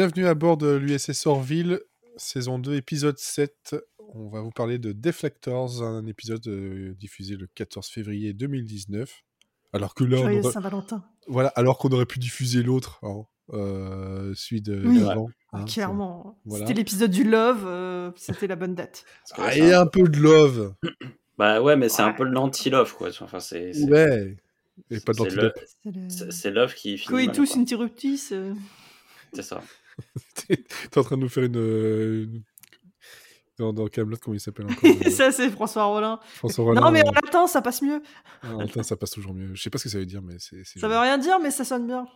Bienvenue à bord de l'USS Orville, saison 2, épisode 7. On va vous parler de Deflectors, un épisode euh, diffusé le 14 février 2019. Alors que là, on Joyeux aurait- Saint-Valentin. voilà, alors qu'on aurait pu diffuser l'autre, hein, euh, celui de Oui. d'avant, Ah, hein, Clairement. voilà. C'était l'épisode du Love, euh, c'était la bonne date. Ah, et un- peu de love. Bah ouais, mais c'est un peu l'anti-love, quoi. Enfin, c'est Ouais. Et pas de l'antidote. C'est love qui finit Coitus quoi. interruptus. euh. C'est ça. T'es en train de nous faire une. euh, une- Dans, dans Camelot, comment il s'appelle encore euh, ça, c'est François Rollin. François Rollin. non, mais en euh, latin, ça passe mieux. ah, en latin, ça passe toujours mieux. Je sais pas ce que ça veut dire, mais c'est. Ça veut rien dire, mais ça sonne bien.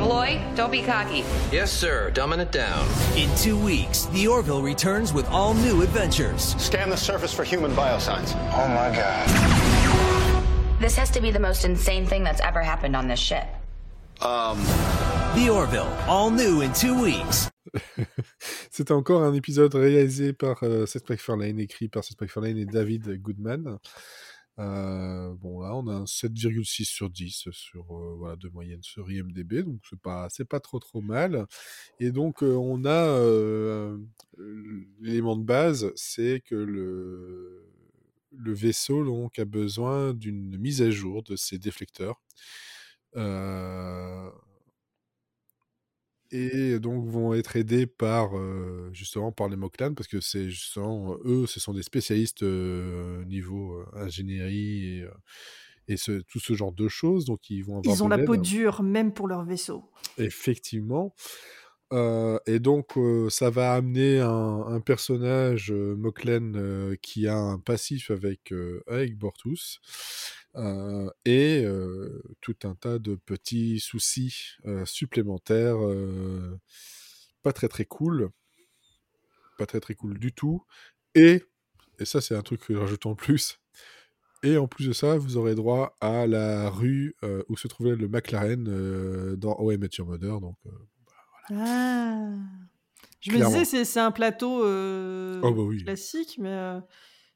Lloyd, don't be cocky. Yes, sir. Dumbing it down. In two weeks, the Orville returns with all new adventures. Scan the surface for human biosigns. Oh my god. This has to be the most insane thing that's ever happened on this ship. The Orville, all new in two weeks. C'était encore un épisode réalisé par euh, Seth MacFarlane, écrit par Seth MacFarlane et David Goodman. Euh, bon, là, on a un 7,6 sur 10 sur, euh, voilà, de moyenne sur IMDB, donc c'est pas, pas trop trop mal. Et donc, euh, on a l'élément de base, c'est que le, le vaisseau donc, a besoin d'une mise à jour de ses déflecteurs. Et donc vont être aidés par euh, justement par les Moklan parce que c'est justement eux ce sont des spécialistes euh, niveau euh, ingénierie et, et ce- tout ce genre de choses donc ils vont avoir Ils ont la peau dure, même pour leur vaisseau. Effectivement. Et donc, ça va amener un, un personnage, euh, qui a un passif avec, avec Bortus, euh, et euh, tout un tas de petits soucis euh, supplémentaires, pas très très cool, pas très très cool du tout. Et, et ça, c'est un truc que je rajoute en plus, et en plus de ça, vous aurez droit à la rue où se trouvait le McLaren dans How I Met Your Mother. Donc, Ah. Je me Clairement. disais, c'est- c'est un plateau Oh, bah oui. classique, mais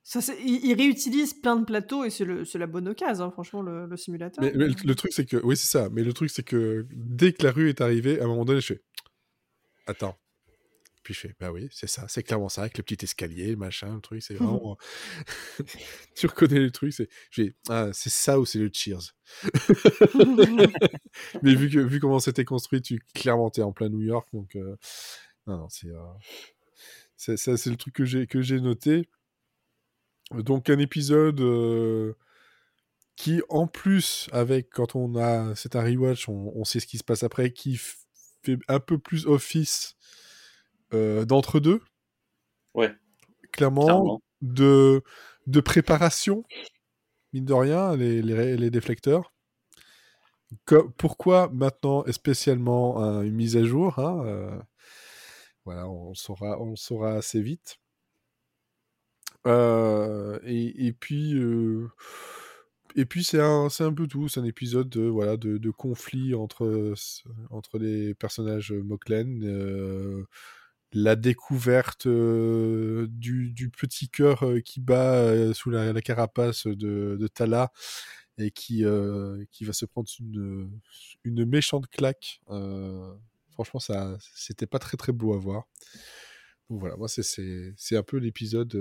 ça, c'est- ils, ils réutilisent plein de plateaux et c'est la bonne occasion, hein, franchement, le, le simulateur. mais, mais le, le truc, c'est que. Oui, c'est ça. Mais le truc, c'est que dès que la rue est arrivée, à un moment donné, je fais. Attends. Puis je fais, bah oui, c'est ça, c'est clairement ça, avec le petit escalier, le machin, le truc, c'est vraiment. tu reconnais le truc, c'est. Je fais, ah, c'est ça ou c'est le Cheers? Mais vu, que, vu comment c'était construit, tu clairement t'es en plein New York, donc euh, non, non, c'est, euh, c'est ça, c'est le truc que j'ai que j'ai noté. Donc un épisode euh, qui, en plus, avec quand on a c'est un rewatch, on, on sait ce qui se passe après, qui fait un peu plus office euh, d'entre deux, Ouais, clairement, clairement. de de préparation, mine de rien, les, les, les déflecteurs. Pourquoi maintenant, et spécialement hein, une mise à jour hein, euh, Voilà, on saura, on le saura assez vite. Euh, et, puis, euh, et puis c'est un, un peu tout. C'est un épisode de, voilà, de, conflit entre, entre les personnages Moklen. euh, la découverte du, petit cœur qui bat sous la, carapace de, de Tala et qui, qui va se prendre une, une méchante claque. Franchement, ça, c'était pas très très beau à voir. Voilà, moi c'est un peu l'épisode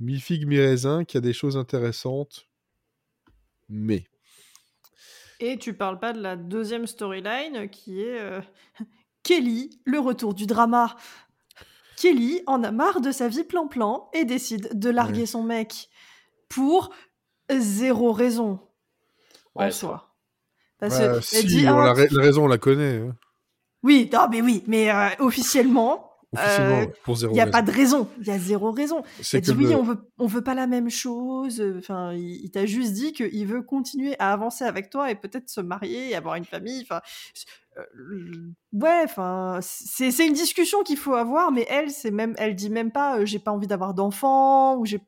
euh, mi-figue, mi-raisin qui a des choses intéressantes, mais Et tu parles pas de la deuxième storyline qui est euh, Kelly, le retour du drama. Kelly en a marre de sa vie plan-plan et décide de larguer Ouais. son mec pour zéro raison en Ouais, soi. Parce Bah, que si, elle dit, on Ah, la, ra- la raison on la connaît. hein. oui, non, mais oui, mais euh, officiellement, Officiellement, Euh, ouais, pour zéro il n'y a raison. pas de raison. Il y a zéro raison. C'est dit oui, on veut, on veut pas la même chose. Enfin, il, il t'a juste dit qu'il veut continuer à avancer avec toi et peut-être se marier et avoir une famille. Enfin, euh, ouais, enfin, c'est c'est une discussion qu'il faut avoir, mais elle, c'est même, elle dit même pas, euh, j'ai pas envie d'avoir d'enfants ou j'ai,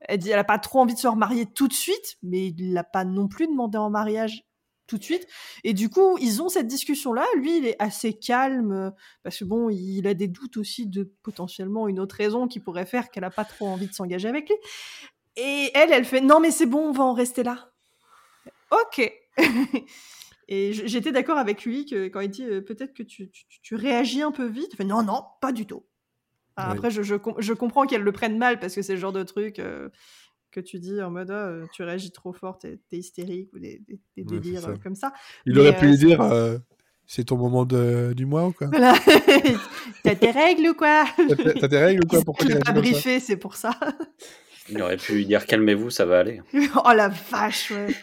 elle dit, elle a pas trop envie de se remarier tout de suite, mais il l'a pas non plus demandé en mariage tout de suite. Et du coup, ils ont cette discussion-là. Lui, il est assez calme euh, parce que bon, il a des doutes aussi de potentiellement une autre raison qui pourrait faire qu'elle a pas trop envie de s'engager avec lui. Et elle, elle fait non mais c'est bon, on va en rester là. Ok. Et j'étais d'accord avec lui que quand il dit euh, peut-être que tu, tu, tu réagis un peu vite. Non, non, pas du tout. Ah. Après, je, je, je comprends qu'elle le prenne mal parce que c'est le genre de truc euh, que tu dis en mode euh, tu réagis trop fort, t'es t'es hystérique ou des, des, des Ouais, c'est délires ça. euh, comme ça. Il Mais, aurait pu euh, lui dire euh, c'est ton moment de- du mois ou quoi? Voilà. T'as tes règles ou quoi? T'as tes- règles ou quoi? Pourquoi n'a pas briefé, c'est pour ça. Il aurait pu lui dire calmez-vous, ça va aller. oh la vache, ouais.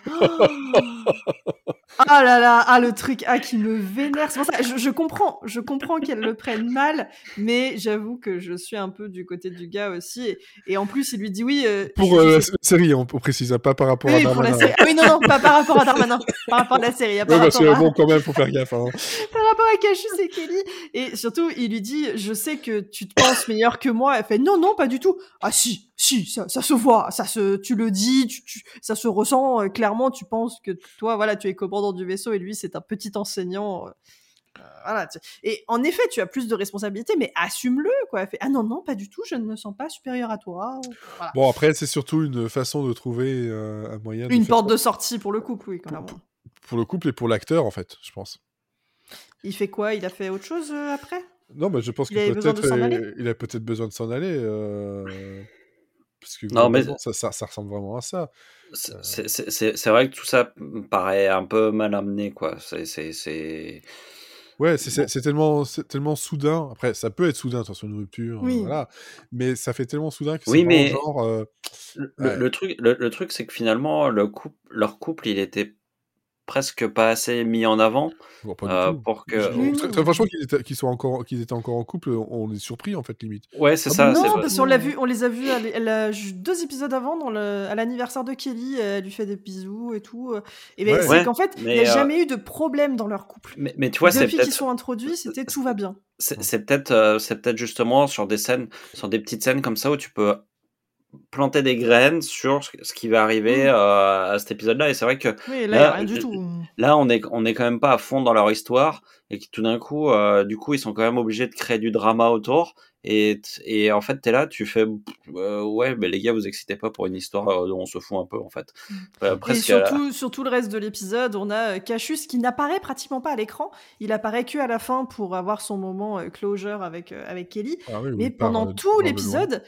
Oh. Ah là là, ah le truc ah qui me vénère. C'est pour ça, je, je comprends, je comprends qu'elle le prenne mal, mais j'avoue que je suis un peu du côté du gars aussi. Et, et en plus, il lui dit oui. euh, Pour euh, la série, on, on précise, hein, pas par rapport oui, à pour la Darmanin. série. Ah oui, non, non, pas par rapport à Darmanin, par rapport à la série, à par Ouais, parce rapport que à, bon, quand même, faut faire gaffe. Hein. par rapport à Cassius et Kelly. Et surtout, il lui dit, je sais que tu te penses meilleur que moi. Elle fait, non, non, pas du tout. Ah si, si, ça, ça se voit, ça se, tu le dis, tu, tu- ça se ressent euh, clairement. Tu penses que toi, voilà, tu es commandant du vaisseau et lui, c'est un petit enseignant. euh, euh, voilà. Et en effet, tu as plus de responsabilités, mais assume-le, quoi. Fait, ah non, non, pas du tout. Je ne me sens pas supérieur à toi. Voilà. Bon, après, c'est surtout une façon de trouver euh, un moyen. Une porte de sortie pour le couple, oui, clairement. Pour le couple et pour l'acteur, en fait, je pense. Il fait quoi? Il a fait autre chose euh, après? Non, mais je pense Il que avait besoin de peut-être s'en euh, aller? il a peut-être besoin de s'en aller. Euh, Parce que Non, mais- ça, ça, ça ressemble vraiment à ça. C'est- c'est vrai que tout ça me paraît un peu mal amené, quoi. C'est- C'est. c'est- Ouais, c'est tellement, c'est tellement soudain. Après, ça peut être soudain, attention, une rupture, euh, Oui. voilà. Mais ça fait tellement soudain que Oui, c'est mais- vraiment genre. euh, Le, Ouais. le truc, le, le truc, c'est que finalement, le couple, leur couple, il était presque pas assez mis en avant bon, pas du euh, tout. pour que. Oui, très, franchement, qu'ils étaient, soient encore, qu'ils étaient encore en couple, on est surpris en fait limite. Ouais, c'est Ah ça. non, parce qu'on l'a vu, on les a vus elle, elle a- ju- deux épisodes avant, dans le, à l'anniversaire de Kelly, elle lui fait des bisous et tout. euh, Et ben, Ouais. c'est Ouais, qu'en fait, il n'y a euh, jamais eu de problème dans leur couple. Mais, mais tu vois, c'est Depuis qu'ils peut-être, sont introduits, c'était tout va bien. c'est c'est peut-être, euh, c'est peut-être justement sur des scènes, sur des petites scènes comme ça où tu peux planter des graines sur ce qui va arriver Mm. euh, à cet épisode-là. Et c'est vrai que Oui, là, rien du je- tout. là, on est, on est quand même pas à fond dans leur histoire et que tout d'un coup, euh, du coup, ils sont quand même obligés de créer du drama autour. Et, et en fait, t'es là, tu fais, euh, ouais, mais les gars, vous excitez pas pour une histoire euh, dont on se fout un peu, en fait. Euh, Et surtout, sur tout le reste de l'épisode, on a euh, Cassius qui n'apparaît pratiquement pas à l'écran. Il apparaît que à la fin pour avoir son moment euh, closure avec, euh, avec Kelly. Ah oui, Mais pendant euh, tout l'épisode,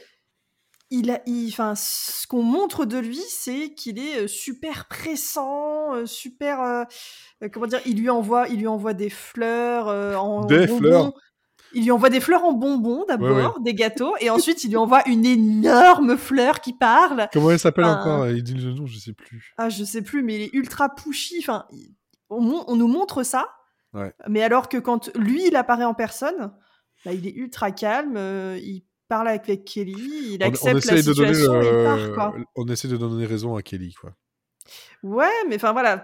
il a, il, enfin, ce qu'on montre de lui, c'est qu'il est euh, super pressant, euh, super, euh, comment dire, il lui envoie, il lui envoie des fleurs euh, en Des bonbons. fleurs Il lui envoie des fleurs en bonbons d'abord, Ouais, des gâteaux, et ensuite il lui envoie une énorme fleur qui parle. Comment elle s'appelle Enfin, encore? Il dit le nom, je sais plus. Ah, je sais plus, mais il est ultra pushy. Enfin, on, nous montre ça, Ouais. mais alors que quand lui il apparaît en personne, bah, il est ultra calme. euh, il parle avec Kelly, il On, on accepte la essaye de situation et il part, le- quoi. on essaie de donner raison à Kelly, quoi. Ouais, mais enfin voilà,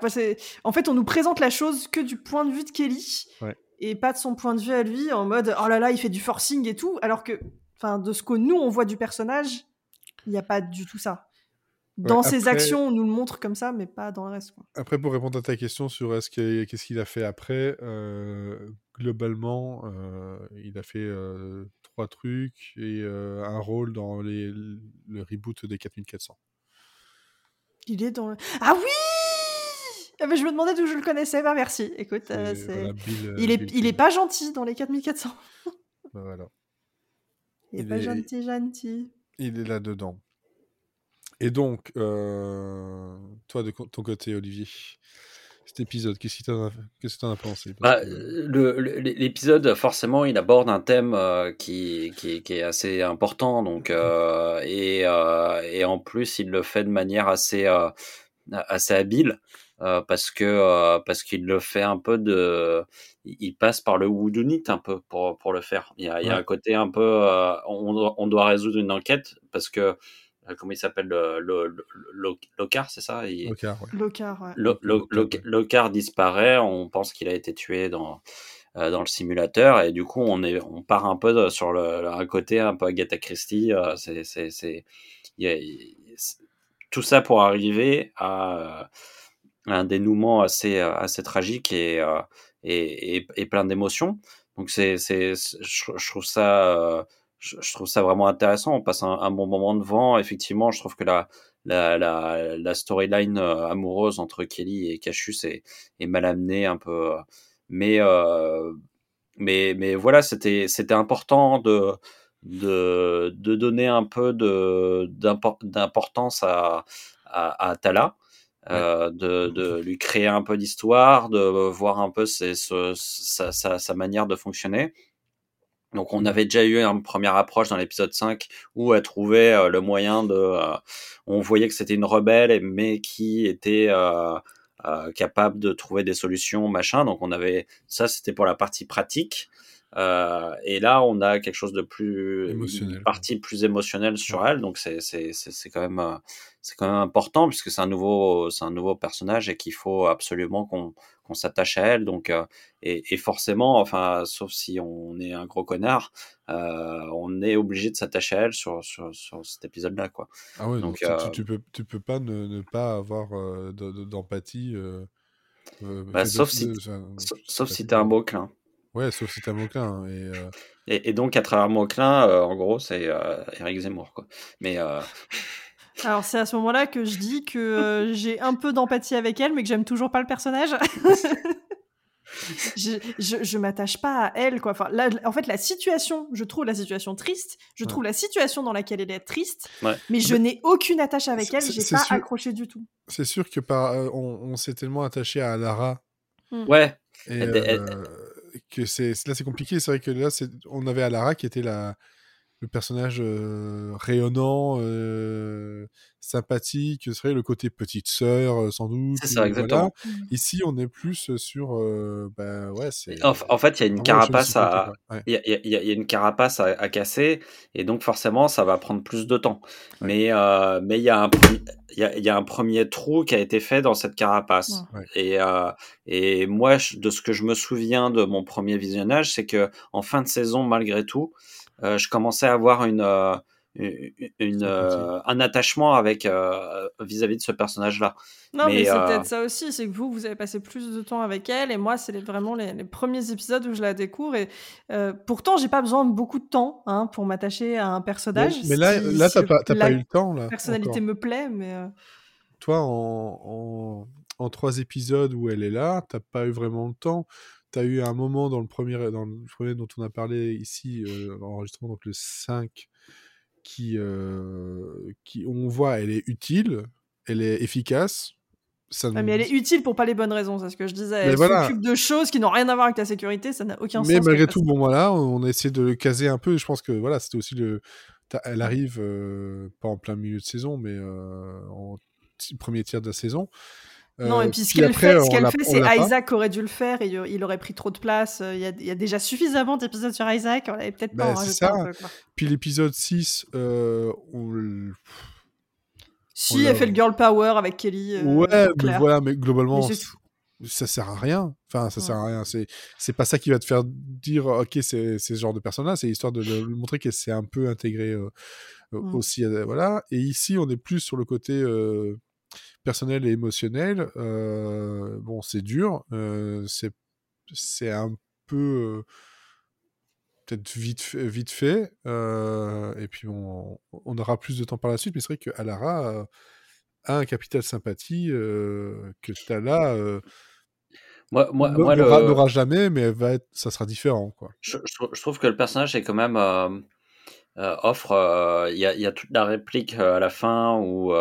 en fait on nous présente la chose que du point de vue de Kelly Ouais. et pas de son point de vue à lui en mode oh là là il fait du forcing et tout, alors que enfin de ce que nous on voit du personnage, il n'y a pas du tout ça. Dans Ouais, ses actions on nous le montre comme ça, mais pas dans le reste. Quoi. Après, pour répondre à ta question sur est-ce que- qu'est-ce qu'il a fait après, euh, globalement, euh, il a fait euh, trois trucs et un rôle dans les, le reboot des 4400. Il est dans le... Ah oui ah, mais Je me demandais d'où je le connaissais, bah merci. Écoute, voilà, Bill, il, est, Bill il est pas gentil dans les 4400. Bah, voilà. Il est Il pas est- gentil, gentil. Il est là-dedans. Et donc, euh, toi, de ton côté, Olivier, cet épisode, qu'est-ce que t'en as, qu'est-ce que t'en as pensé Bah, l'épisode, forcément, il aborde un thème euh, qui, qui, qui est assez important, donc euh, et, et en plus, il le fait de manière assez assez habile parce que parce qu'il le fait un peu de, il passe par le whodunit un peu pour pour le faire. Il y a, il y a Ouais. un côté un peu, on, doit, on doit résoudre une enquête parce que comment il s'appelle le, le, le, le- Locard, c'est ça? Il- Ok, ouais. Locard, ouais. Lo- Lo- Locard, disparaît, on pense qu'il a été tué dans, euh, dans le simulateur, et du coup, on, est, on part un peu de- sur le, un côté un peu Agatha Christie. euh, c'est, tout ça pour arriver à, euh, un dénouement assez, euh, assez tragique et, euh, et, et, et plein d'émotions. Donc, c'est, je trouve ça. Je, je trouve ça vraiment intéressant. On passe un, un bon moment devant. Effectivement, je trouve que la, la, la, la storyline euh, amoureuse entre Kelly et Cassius est, est mal amenée un peu. euh, Mais, euh, mais, mais voilà, c'était c'était important de, de, de donner un peu d'importance à, à, à Tala. euh, de, de lui créer un peu d'histoire, de voir un peu ses, ce- sa, sa, sa manière de fonctionner. Donc on avait déjà eu une première approche dans l'épisode 5 où elle trouvait euh, le moyen de... euh, on voyait que c'était une rebelle mais qui était euh, capable de trouver des solutions, machin. Donc on avait... Ça c'était pour la partie pratique. Euh, et là on a quelque chose de plus... Émotionnel, Une partie plus émotionnelle sur elle. Donc c'est c'est- c'est- c'est quand même... euh, c'est quand même important puisque c'est un nouveau c'est un nouveau personnage et qu'il faut absolument qu'on qu'on s'attache à elle donc euh, et, et forcément enfin sauf si on est un gros connard euh, on est obligé de s'attacher à elle sur, sur, sur cet épisode là quoi Ah ouais, Donc, donc, tu- euh, tu, tu peux, tu peux pas ne, ne pas avoir de- de- d'empathie. Bah, sauf de- si- de- sauf, si t'es un beau clin Ouais, sauf si un moquin. hein, et, euh, et, et donc à travers Mauclin euh, en gros c'est euh, Eric Zemmour quoi mais euh, Alors c'est à ce moment-là que je dis que euh, j'ai un peu d'empathie avec elle, mais que j'aime toujours pas le personnage. je je, je m'attache pas à elle, quoi. Enfin, là, en fait, la situation, je trouve la situation triste. Je Ouais. trouve la situation dans laquelle elle est triste, Ouais. mais je n'ai aucune attache avec elle. J'ai pas sûr. accroché du tout. c'est sûr que par, euh, on, on s'est tellement attaché à Lara ouais et, Elle- elle- euh, que c'est là c'est compliqué. C'est vrai que là on avait Alara qui était la le personnage euh, rayonnant, euh, sympathique, ce serait le côté petite sœur sans doute. C'est ça, exactement. voilà. Ici on est plus sur euh, bah ouais c'est. en, en fait il y a une carapace à ouais. Y a, il y y a une carapace à, à casser et donc forcément ça va prendre plus de temps. Ouais. Mais euh, mais il y a un il y a, il y a un premier trou qui a été fait dans cette carapace. Ouais. Et euh, et moi je- de ce que je me souviens de mon premier visionnage, c'est que en fin de saison malgré tout, je commençais à avoir une euh, une, euh, un attachement avec euh, vis-à-vis de ce personnage-là. Non, mais, Mais, c'est euh, peut-être ça aussi, c'est que vous, vous avez passé plus de temps avec elle, et moi, c'est vraiment les, les premiers épisodes où je la découvre. Et euh, pourtant, j'ai pas besoin de beaucoup de temps hein, pour m'attacher à un personnage. mais là, si- là si t'as pas, la eu le temps là. personnalité encore. me plaît, mais euh, Toi, en, en, en trois épisodes où elle est là, t'as pas eu vraiment le temps. T'as eu un moment dans le premier, dans le premier dont on a parlé ici, euh, enregistrement donc le 5, qui, euh, qui, on voit, elle est utile, elle est efficace. Ça ouais, mais elle est utile pour pas les bonnes raisons, c'est ce que je disais. Elle Mais voilà. s'occupe de choses qui n'ont rien à voir avec la sécurité, ça n'a aucun Mais sens. malgré qu'elle tout, bon voilà, on a essayé de le caser un peu. Je pense que voilà, c'était aussi le. Elle arrive euh, pas en plein milieu de saison, mais euh, en premier tiers de la saison. Non, Euh, et puis ce qu'elle fait, ce qu'elle fait, c'est pas. Isaac aurait dû le faire et il- aurait pris trop de place. Il y a, il y a déjà suffisamment d'épisodes sur Isaac, on avait peut-être pas Bah, en c'est rajouter ça. un peu, quoi. Puis l'épisode 6, euh, on Si On elle fait le girl power avec Kelly. euh, ouais, mais voilà, mais globalement, Mais ça sert à rien. Enfin, ça Ouais. sert à rien. C'est, c'est pas ça qui va te faire dire, ok, c'est, ce genre de personne-là. C'est histoire de le, montrer qu'elle s'est un peu intégrée euh, Mm. aussi. voilà. Et ici, on est plus sur le côté euh, personnel et émotionnel. Euh, bon, c'est dur. euh, c'est, c'est un peu. euh, peut-être vite fait, vite fait euh, et puis on, on aura plus de temps par la suite mais c'est vrai que Alara a un capital sympathie que Tala euh, Moi, moi, n- moi, n'aura, le- jamais mais elle va être, ça sera différent quoi je, je trou- je trouve que le personnage est quand même offre. Il y, a, y a toute la réplique à la fin où,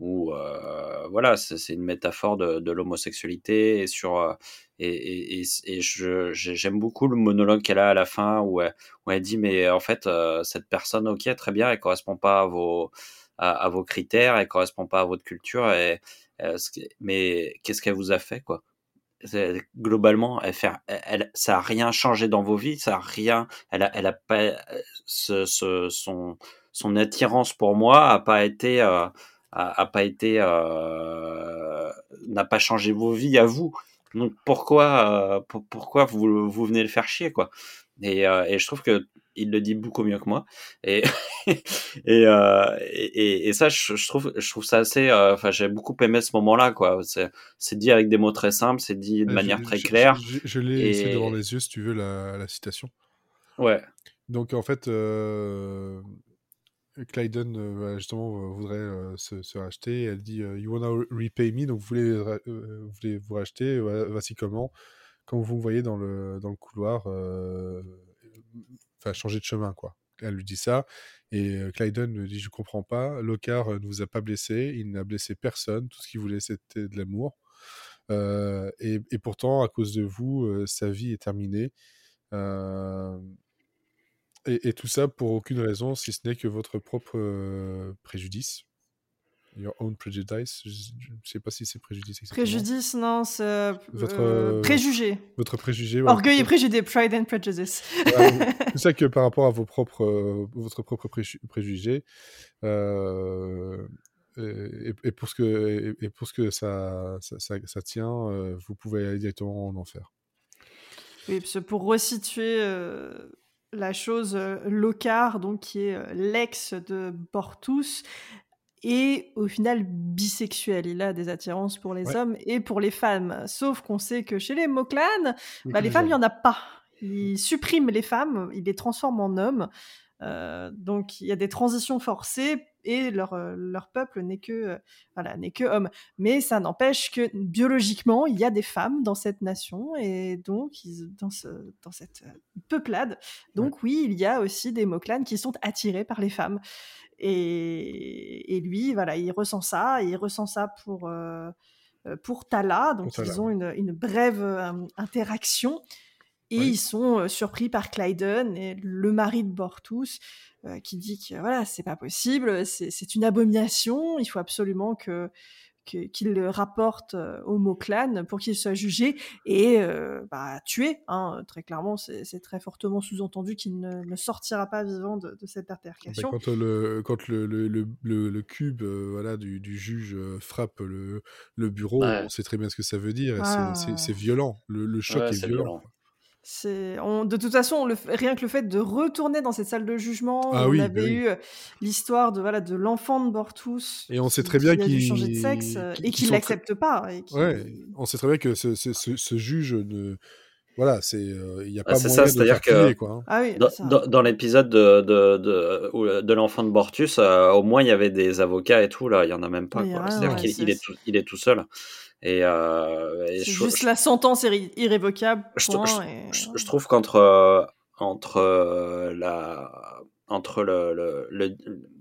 où euh, voilà, c'est, une métaphore de, l'homosexualité et sur euh, et, et, et, j'aime beaucoup le monologue qu'elle a à la fin où elle, où dit mais en fait euh, cette personne ok très bien elle correspond pas à vos à, à vos critères elle correspond pas à votre culture et euh, mais qu'est-ce qu'elle vous a fait quoi? Globalement, elle fait, elle, elle- ça a rien changé dans vos vies, ça a rien, elle a, elle a pas, euh, ce, ce- son, son attirance pour moi a pas été, euh, a, a pas été, euh, n'a pas changé vos vies à vous. Donc pourquoi, euh, pour- pourquoi vous, vous venez le faire chier quoi? Et, euh, et je trouve que il le dit beaucoup mieux que moi. Et et, euh, et, ça, je, je trouve, je trouve ça assez. euh, Enfin, j'ai beaucoup aimé ce moment-là, quoi. C'est, c'est dit avec des mots très simples, c'est dit de Euh, manière je- très claire. je, je l'ai Et- devant les yeux si tu veux la, la citation Ouais. donc en fait Clyden, euh, voilà, justement, euh, voudrait euh, se, racheter. Elle dit euh, You wanna repay me, donc vous voulez, euh, vous racheter, voici comment? Comme vous me voyez dans le, dans le couloir, euh, enfin, changer de chemin, quoi. Elle lui dit ça. Et euh, Clyden lui dit Je comprends pas. Euh, ne vous a pas blessé. Il n'a blessé personne. Tout ce qu'il voulait, c'était de l'amour. Euh, et, pourtant, à cause de vous, euh, sa vie est terminée. Euh, et, et tout ça pour aucune raison, si ce n'est que votre propre euh, préjudice. Your own prejudice. Je ne sais pas si c'est préjudice exactement. Préjudice, non, c'est euh, Votre, euh, préjugé. Votre préjugé. voilà. Orgueil et préjugé, Pride and Prejudice. Voilà, c'est ça que par rapport à vos propres, votre propre préju- préjugé, et, et pour ce que, et, pour ce que ça, ça, ça, ça tient, vous pouvez aller directement en enfer. Oui, parce que pour resituer la chose, euh, Lockhart, donc qui est euh, l'ex de Portus, est au final bisexuel. Il a des attirances pour les Ouais. hommes et pour les femmes. Sauf qu'on sait que chez les Moklan, bah, les femmes, il n'y en a pas. Il supprime les femmes, il les transforme en hommes. Euh, donc il y a des transitions forcées et leur, euh, leur peuple n'est que euh, voilà n'est que homme. Mais ça n'empêche que biologiquement il y a des femmes dans cette nation et donc ils- dans ce dans cette euh, peuplade. Donc oui il y a aussi des Moklan qui sont attirés par les femmes. Et, et lui voilà il ressent ça et il ressent ça pour euh, pour Tala. Donc Tala, ils ont une, une brève euh, interaction. Et Oui. ils sont euh, surpris par Clyden, et le mari de Bortus, euh, qui dit que voilà, c'est pas possible, c'est une abomination, il faut absolument que qu'il le rapporte euh, au Moklan pour qu'il soit jugé et euh, bah, tué. Hein, très clairement, c'est très fortement sous-entendu qu'il ne, ne sortira pas vivant de, de cette Ben, altercation. quand euh, le, quand le, le, le, le- le cube euh, voilà, du, du juge euh, frappe le, le bureau, Ouais. on sait très bien ce que ça veut dire. Ah. c'est- violent. Le, le choc Ouais, est violent. C'est on- de toute façon le, rien que le fait de retourner dans cette salle de jugement, Ah on oui, bah avait oui. eu euh, l'histoire de voilà de l'enfant de Bortus Et on sait qui- très bien qui a qu'il- changer de sexe euh, qu'il- et qu'il sont l'accepte pas et qui- Ouais, on sait très bien que ce, ce, ce, ce juge ne. Voilà, c'est il n'y a Ah, pas c'est moyen ça, de faire que- plier, quoi. hein. Ah oui, Dans, dans- dans l'épisode de, de, de, de l'enfant de Bortus, euh, au moins il y avait des avocats et tout, là, il y en a même pas. Mais il y a quoi. rien, C'est-à-dire ouais, qu'il est, tout, il est tout seul. Et, euh, et je, juste je- la sentence irré- irrévocable. je- point, je- et- je- je trouve qu'entre euh, entre euh, la entre le, le, le-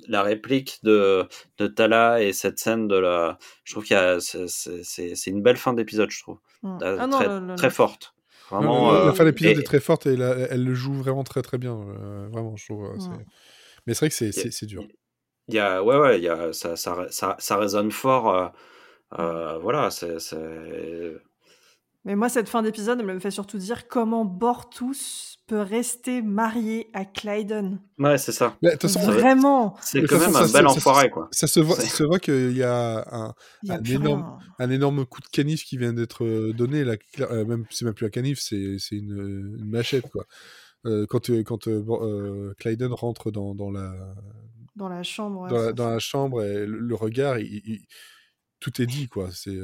la réplique de, de Tala et cette scène de la je trouve qu'il y a c'est- une belle fin d'épisode je trouve. Euh, Ah non, très, le- le- très forte vraiment la- euh, la fin de l'épisode et- est très forte et la- elle le joue vraiment très très bien. euh, vraiment, je trouve. euh, Ouais. Mais c'est vrai que c'est- dur. Il y a, ouais, ouais, il y a, ça, ça, ça, ça résonne fort. euh, euh, voilà, c'est. Mais moi, cette fin d'épisode, elle me fait surtout dire comment Bortus peut rester marié à Clyden. Ouais, c'est ça. Mais de toute façon, Vraiment, C'est quand même un ça- bel ça- enfoiré, quoi. ça se voit, se voit qu'il y a un, il y a un plus énorme, rien. un énorme coup de canif qui vient d'être euh, donné. Là, cla- euh, même, c'est même plus un canif, c'est c'est une, une machette. Quoi. Euh, quand euh, quand euh, euh, Clyden rentre dans, dans, la, Dans la chambre. ouais, dans, la, dans la chambre, et le, le regard, il- il- tout est dit. quoi. C'est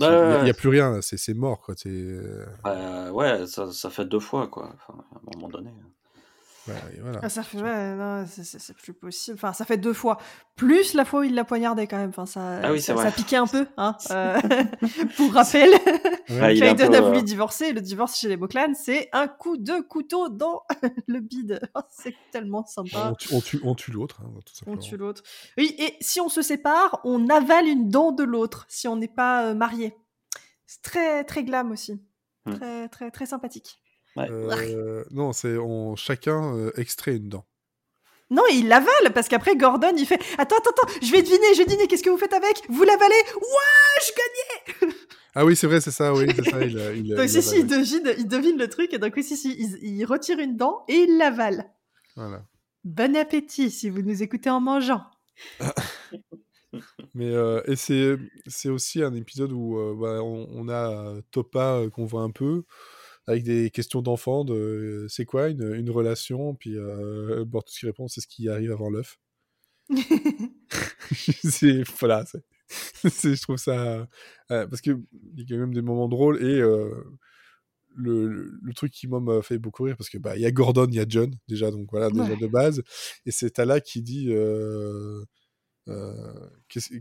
Ouais, il n'y a, plus rien, c'est mort. Quoi. Euh, Euh, ouais, ça, ça fait deux fois, quoi. Enfin, à un moment donné. Ouais, et voilà. Ah, ça fait, ouais, non, c'est- c'est c'est plus possible. Enfin, ça fait deux fois. Plus la fois où il l'a poignardé quand même. Enfin, ça, Ah oui, ça, piquait un peu. Hein. euh, pour rappel, Ouais, Clayton a euh, voulu divorcer. Le divorce chez les Boclan, c'est un coup de couteau dans le bide. Oh, c'est tellement sympa. On tue, on tue, on tue l'autre, hein, tout On tue l'autre. Oui, et si on se sépare, on avale une dent de l'autre si on n'est pas euh, marié. C'est très très glam aussi. Hmm. Très très très sympathique. Ouais. Euh, non, c'est on chacun euh, extrait une dent. Non, il l'avale parce qu'après Gordon il fait Attends, attends, attends, je vais deviner, je vais deviner, qu'est-ce que vous faites avec? Vous l'avalez Ouah, je gagne Ah oui, c'est vrai, c'est ça, oui, c'est ça. Il, a- il, Donc, il si, a si, il devine, il devine le truc et donc, oui, si, si, il, il retire une dent et il l'avale. Voilà. Bon appétit si vous nous écoutez en mangeant. Mais euh, et c'est c'est aussi un épisode où euh, bah, on, on a Topa euh, qu'on voit un peu avec des questions d'enfants de c'est quoi une, une relation puis euh, Bortus qui répond c'est ce qui arrive avant l'œuf. voilà, je trouve ça euh, parce que il y a quand même des moments drôles et euh, le, le, le truc qui moi m'a fait beaucoup rire parce que bah il y a Gordon, il y a John déjà donc voilà déjà Ouais. de base et c'est Tala qui dit euh, euh,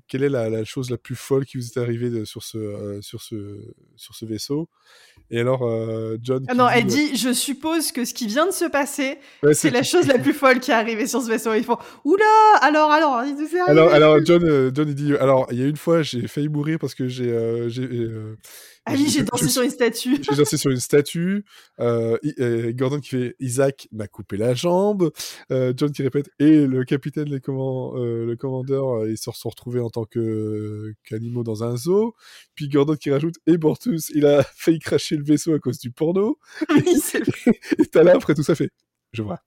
quelle est la, la chose la plus folle qui vous est arrivée de- sur ce euh, sur ce sur ce vaisseau? Et alors euh, John Ah non, elle dit Je suppose que ce qui vient de se passer, ouais, c'est la chose la plus folle qui est arrivée sur ce vaisseau. Ils font Oula Alors, alors, il s'est arrivé alors alors John John il dit alors il y a une fois j'ai failli mourir parce que j'ai Ah oui, j'ai dansé sur une statue. J'ai dansé sur une statue. Euh, euh, Gordon qui fait Isaac m'a coupé la jambe. Euh, John qui répète et le capitaine, les comman- euh, le commandeur, euh, ils se sont retrouvés en tant que qu'animaux dans un zoo. Puis Gordon qui rajoute et Bortus, il a failli cracher le vaisseau à cause du porno. Oui, c'est- Et t'as là après tout ça fait. Je vois.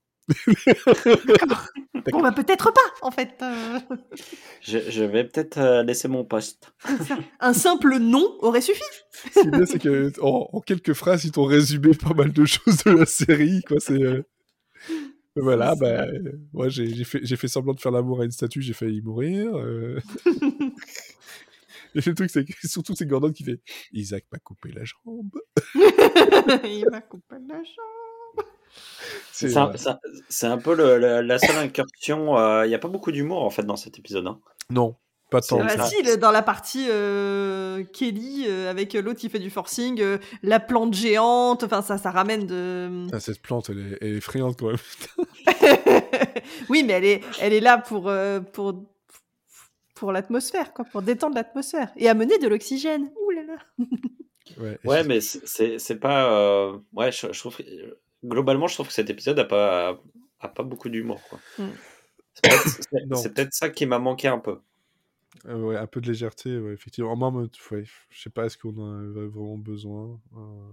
Bon, bah peut-être pas, en fait. euh. Je, je vais peut-être euh, laisser mon poste. Un simple nom aurait suffi. Ce qui est bien, c'est que en, en quelques phrases, ils t'ont résumé pas mal de choses de la série. Quoi, c'est. euh, Voilà, C'est bah, euh, moi j'ai j'ai fait, j'ai fait semblant de faire l'amour à une statue, j'ai failli mourir. euh. Et le truc, c'est que surtout c'est Gordon qui fait Isaac m'a coupé la jambe. il m'a coupé la jambe. C'est un, peu le- le- la seule incursion. euh, Il n'y a pas beaucoup d'humour en fait dans cet épisode. hein. Non, pas tant. Ah, ça. si, dans la partie euh, Kelly, euh, avec l'autre qui fait du forcing, euh, la plante géante, enfin ça, ça ramène de... Ah, cette plante, elle est, elle est quand même. oui, mais elle est, elle est là pour, euh, pour, pour l'atmosphère, quoi, pour détendre l'atmosphère et amener de l'oxygène. Ouh là là. Ouais, Ouais, mais c'est- pas. euh, Ouais, je, je trouve. Globalement, je trouve que cet épisode a pas, a pas beaucoup d'humour. quoi. Mm. C'est peut-être- ça qui m'a manqué un peu. Euh, ouais, un peu de légèreté, ouais, effectivement. Moi, me- ouais, je sais pas, est-ce qu'on en avait vraiment besoin euh,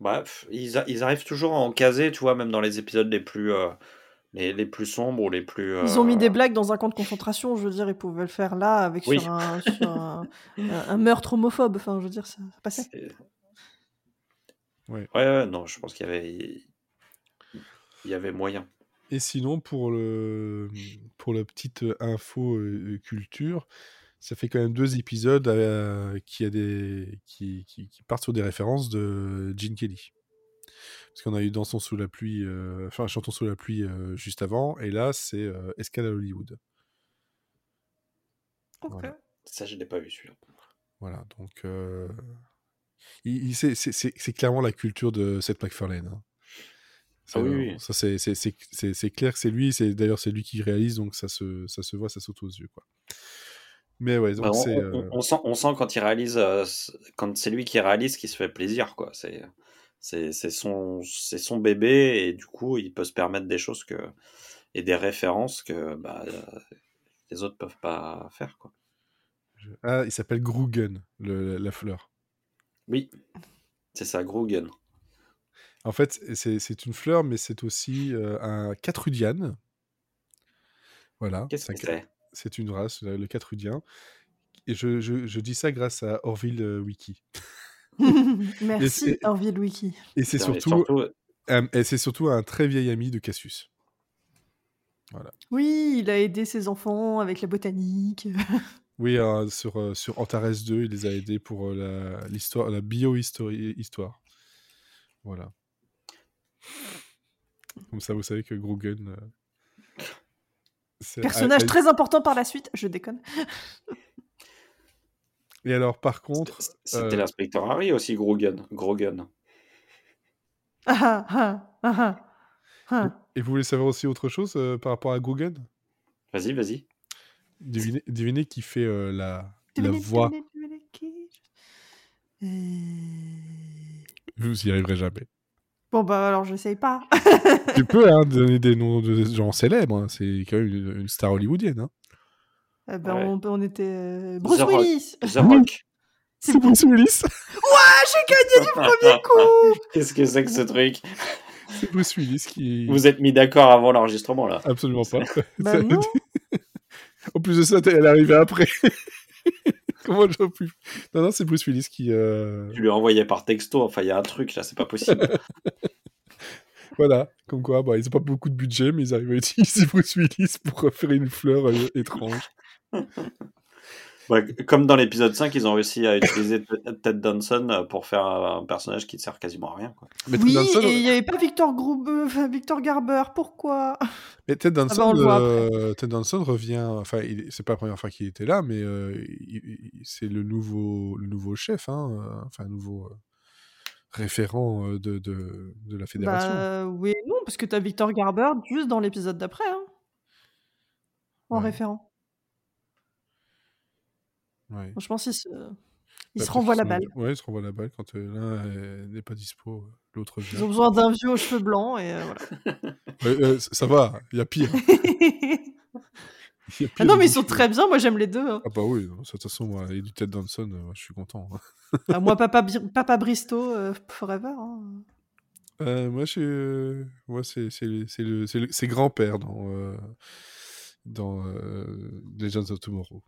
Bref, ils, a- ils arrivent toujours à en caser, tu vois, même dans les épisodes les plus, euh, les, les plus sombres ou les plus. Ils ont mis euh, des blagues dans un camp de concentration, je veux dire, ils pouvaient le faire là, avec Oui. sur, un, sur un, un- un meurtre homophobe, enfin, je veux dire, ça, ça passait. Ouais. ouais, ouais, non, je pense qu'il y avait, il y avait moyen. Et sinon, pour le pour la petite euh, info euh, culture, ça fait quand même deux épisodes euh, qui, a des, qui, qui, qui partent sur des références de Gene Kelly. Parce qu'on a eu Dansons sous la pluie, euh, enfin Chantons sous la pluie euh, juste avant, et là c'est euh, Escale à Hollywood. Voilà. Ça, je l'ai pas vu celui-là. Voilà, donc euh, c'est- clairement la culture de Seth MacFarlane. hein. C'est Ah oui, vraiment- oui. Ça, c'est- clair que c'est lui, c'est d'ailleurs c'est lui qui réalise, donc ça se, ça se voit, ça saute aux yeux. Quoi. Mais ouais, donc Bah, on, c'est. on- euh, on sent, on sent quand il réalise, euh, quand c'est lui qui réalise, qu'il se fait plaisir, quoi. C'est, son, bébé et du coup, il peut se permettre des choses que et des références que bah, euh, les autres peuvent pas faire, quoi. Ah, il s'appelle Grugen, le- la fleur. Oui, c'est ça, Grugen. En fait, c'est une fleur, mais c'est aussi euh, un catrudiane. Voilà. Qu'est-ce c'est que c'est? C'est une race, le catrudien. Et je, je- je dis ça grâce à Orville euh, Wiki. Merci, Orville Wiki. Et c'est Putain, mais surtout, un- et c'est surtout un très vieil ami de Cassius. Oui, il a aidé ses enfants avec la botanique. Oui, euh, sur, euh, sur Antares 2, il les a aidés pour euh, la, l'histoire, la bio-histoire. Histoire. Voilà. Comme ça, vous savez que Grugen. euh, Personnage a- a- très important par la suite, je déconne. Et alors, par contre. C'était euh, l'inspecteur Harry aussi, Grogan. Grogan. Ah, ah, ah, ah, ah. Et vous voulez savoir aussi autre chose euh, par rapport à Grugen Vas-y, vas-y. Devinez, devinez qui fait euh, la, voix. devinez, devinez qui? Euh, Vous y arriverez jamais. Bon, bah alors, j'essaye pas. tu peux hein, donner des noms de gens célèbres. hein, C'est quand même une, une star hollywoodienne. Hein. Eh ben, Ouais. on, on était. euh, Bruce The. Willis The Rock. C'est Bruce Willis. Ah, j'ai gagné du premier coup Qu'est-ce que c'est que ce truc? C'est Bruce Willis qui. Vous êtes mis d'accord avant l'enregistrement, là. Absolument pas. Bah non. En plus de ça, elle est arrivée après. Comment j'aurais pu. Non, non, c'est Bruce Willis qui. euh, Tu lui envoyé par texto, enfin, il y a un truc, là, c'est pas possible. Voilà, comme quoi, bah, ils ont pas beaucoup de budget, mais ils arrivent à utiliser Bruce Willis pour faire une fleur euh, étrange. Ouais, comme dans l'épisode 5, ils ont réussi à utiliser Ted- Danson euh, pour faire un personnage qui ne sert quasiment à rien. Quoi. Mais Oui, Danson, et il n'y avait pas Victor, Groube, Victor Garber. Pourquoi? Mais Ted Danson, bah, euh, Ted Danson revient. Enfin, c'est pas la première fois qu'il était là, mais euh, c'est le nouveau, le nouveau chef, hein, euh, enfin, nouveau euh, référent euh, de, de, de la fédération. Bah oui et non, parce que t'as Victor Garber juste dans l'épisode d'après, hein, en Ouais. référent. Ouais. Franchement, se, il Bah, se peut-être renvoie la qu'ils balle. Ouais, il se renvoie la balle quand euh, l'un euh, n'est pas dispo, euh, l'autre Ils vient. ont besoin d'un vieux aux cheveux blancs et voilà. Ouais, ça va, il y a pire. Ah non, mais ils sont très bien. Moi, j'aime les deux. hein. Ah bah oui, de toute façon, moi, et du Ted Danson, euh, je suis content. Ah, moi, Papa, Papa Bristow, euh, forever. hein. Euh, moi, je, moi c'est c'est grand-père dans, dans Legends of Tomorrow.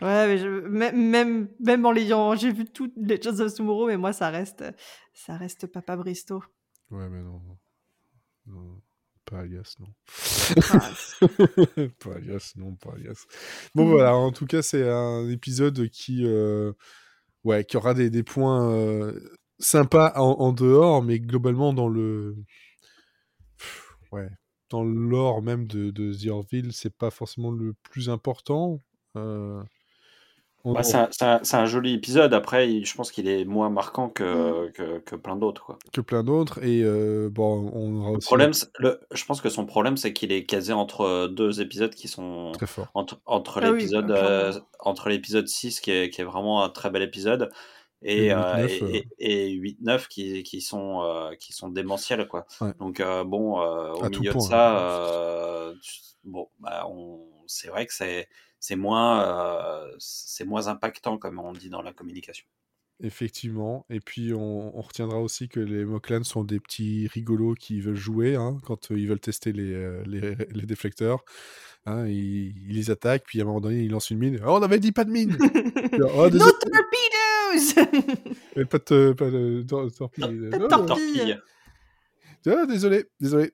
Ouais, mais je- même, même, même en l'ayant, j'ai vu toutes les Legends of Tomorrow, mais moi, ça reste, ça reste Papa Bristow. Ouais, mais non. non pas alias, non. Pas alias, non, pas alias. Bon, voilà, en tout cas, c'est un épisode qui, euh, ouais, qui aura des, des points euh, sympas en, en dehors, mais globalement dans le. Pff, Ouais, dans l'or même de, de The Orville, c'est pas forcément le plus important. Euh, Bah, c'est un, joli épisode. Après, je pense qu'il est moins marquant que, que, que plein d'autres. que plein d'autres, et euh, bon, on aura Le aussi. problème, le, je pense que son problème, c'est qu'il est casé entre deux épisodes qui sont Très fort. entre, entre Ah l'épisode bah, euh, clairement. entre l'épisode 6 qui est, qui est vraiment un très bel épisode et, Et le euh, 8-9, et, et, et 8-9 qui, qui sont euh, qui sont démentiels quoi. Ouais. Donc euh, bon euh, au À tout milieu point, de ça euh, tu- bon bah on c'est vrai que c'est c'est moins euh, c'est moins impactant comme on dit dans la communication. Effectivement. Et puis, on, on retiendra aussi que les Moklan sont des petits rigolos qui veulent jouer hein, quand euh, ils veulent tester les, euh, les, les déflecteurs. Hein, ils, ils les attaquent, puis à un moment donné, ils lancent une mine. Oh, on avait dit pas de mine Oh, No désolé, torpedoes mais pas de, pas de tor- torpille. Pas de Oh, désolé, désolé.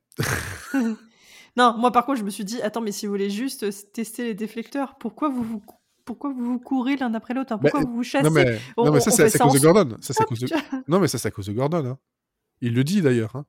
Non, moi par contre, je me suis dit, attends, mais si vous voulez juste euh, tester les déflecteurs, pourquoi vous vous, pourquoi vous, vous courez l'un après l'autre hein? Bah, Pourquoi vous vous chassez? Non, mais, On- non, mais on- ça, c'est à cause de Gordon. Ça, c'est à cause de... tu vois? Non, mais ça, c'est à cause de Gordon. Hein. Il le dit d'ailleurs. Hein.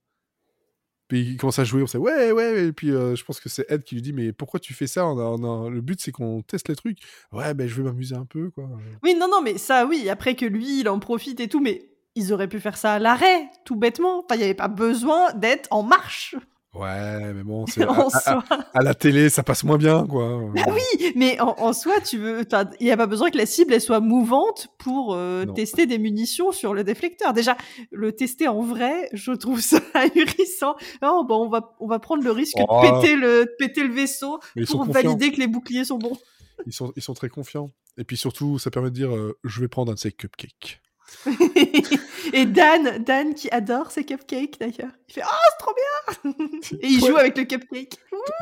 Puis il commence à jouer, on sait ouais, ouais, et puis euh, je pense que c'est Ed qui lui dit mais pourquoi tu fais ça On a- on a- Le but c'est qu'on teste les trucs? Ouais, ben je vais m'amuser un peu quoi. Oui, non, non, mais ça, oui, après que lui, il en profite et tout, mais ils auraient pu faire ça à l'arrêt, tout bêtement. Enfin, il n'y avait pas besoin d'être en marche Ouais, mais bon, c'est à, la télé ça passe moins bien quoi. Bah oui, mais en, en soi, tu veux, il n'y a pas besoin que la cible elle soit mouvante pour euh, tester des munitions sur le déflecteur. Déjà, le tester en vrai, je trouve ça ahurissant. Non, bon, on va, on va prendre le risque Oh. de péter le, de péter le vaisseau Mais pour valider que les boucliers sont bons. Ils sont, ils sont très confiants. Et puis surtout, ça permet de dire euh, je vais prendre un de ces cupcakes. et Dan, Dan qui adore ses cupcakes d'ailleurs. Il fait Oh, c'est trop bien Et il joue avec le cupcake.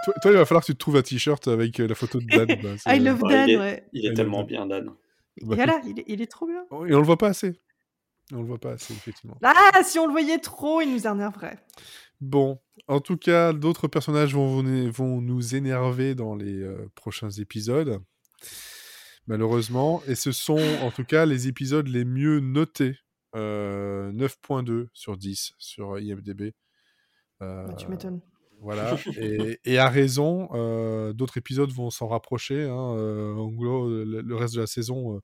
Toi, toi, il va falloir que tu te trouves un t-shirt avec euh, la photo de Dan. bah, I love Ouais, Dan, il est, ouais. il est tellement bien Dan. bah, Et voilà, il est, il est trop bien. Et on le voit pas assez. On le voit pas assez, effectivement. Ah, si on le voyait trop, il nous énerverait. Bon, en tout cas, d'autres personnages vont nous énerver dans les euh, prochains épisodes, malheureusement. Et ce sont, en tout cas, les épisodes les mieux notés. Euh, 9.2 sur 10 sur IMDb. Euh, Bah, tu m'étonnes. voilà, et, et à raison, euh, d'autres épisodes vont s'en rapprocher. hein, euh, en gros, le, le reste de la saison, euh,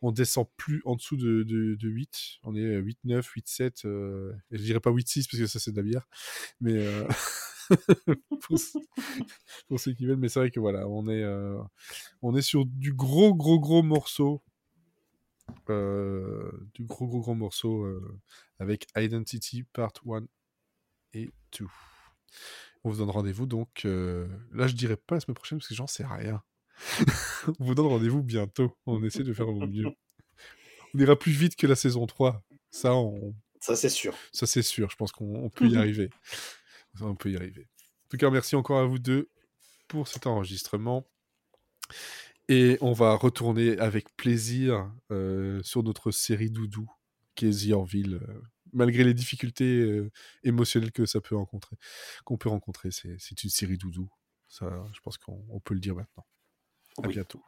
on descend plus en dessous de, de, de 8. On est 8, 9, 8, 7. euh, et je dirais pas 8, 6 parce que ça c'est de la bière. Mais euh, pour, ce- pour ceux qui veulent, mais c'est vrai que voilà, on est, euh, on est sur du gros, gros, gros morceau. euh, du gros, gros, gros morceau euh, avec Identity Part 1 et 2. On vous donne rendez-vous donc. Là, je dirais pas la semaine prochaine parce que j'en sais rien. on vous donne rendez-vous bientôt. On essaie de faire au mieux. On ira plus vite que la saison 3. Ça, on... Ça c'est sûr. ça c'est sûr. Je pense qu'on on peut y arriver. On peut y arriver. En tout cas, merci encore à vous deux pour cet enregistrement. Et on va retourner avec plaisir euh, sur notre série Doudou, qui est The Orville, euh, malgré les difficultés euh, émotionnelles que ça peut rencontrer, qu'on peut rencontrer. C'est une série Doudou. Ça, je pense qu'on on peut le dire maintenant. À bientôt.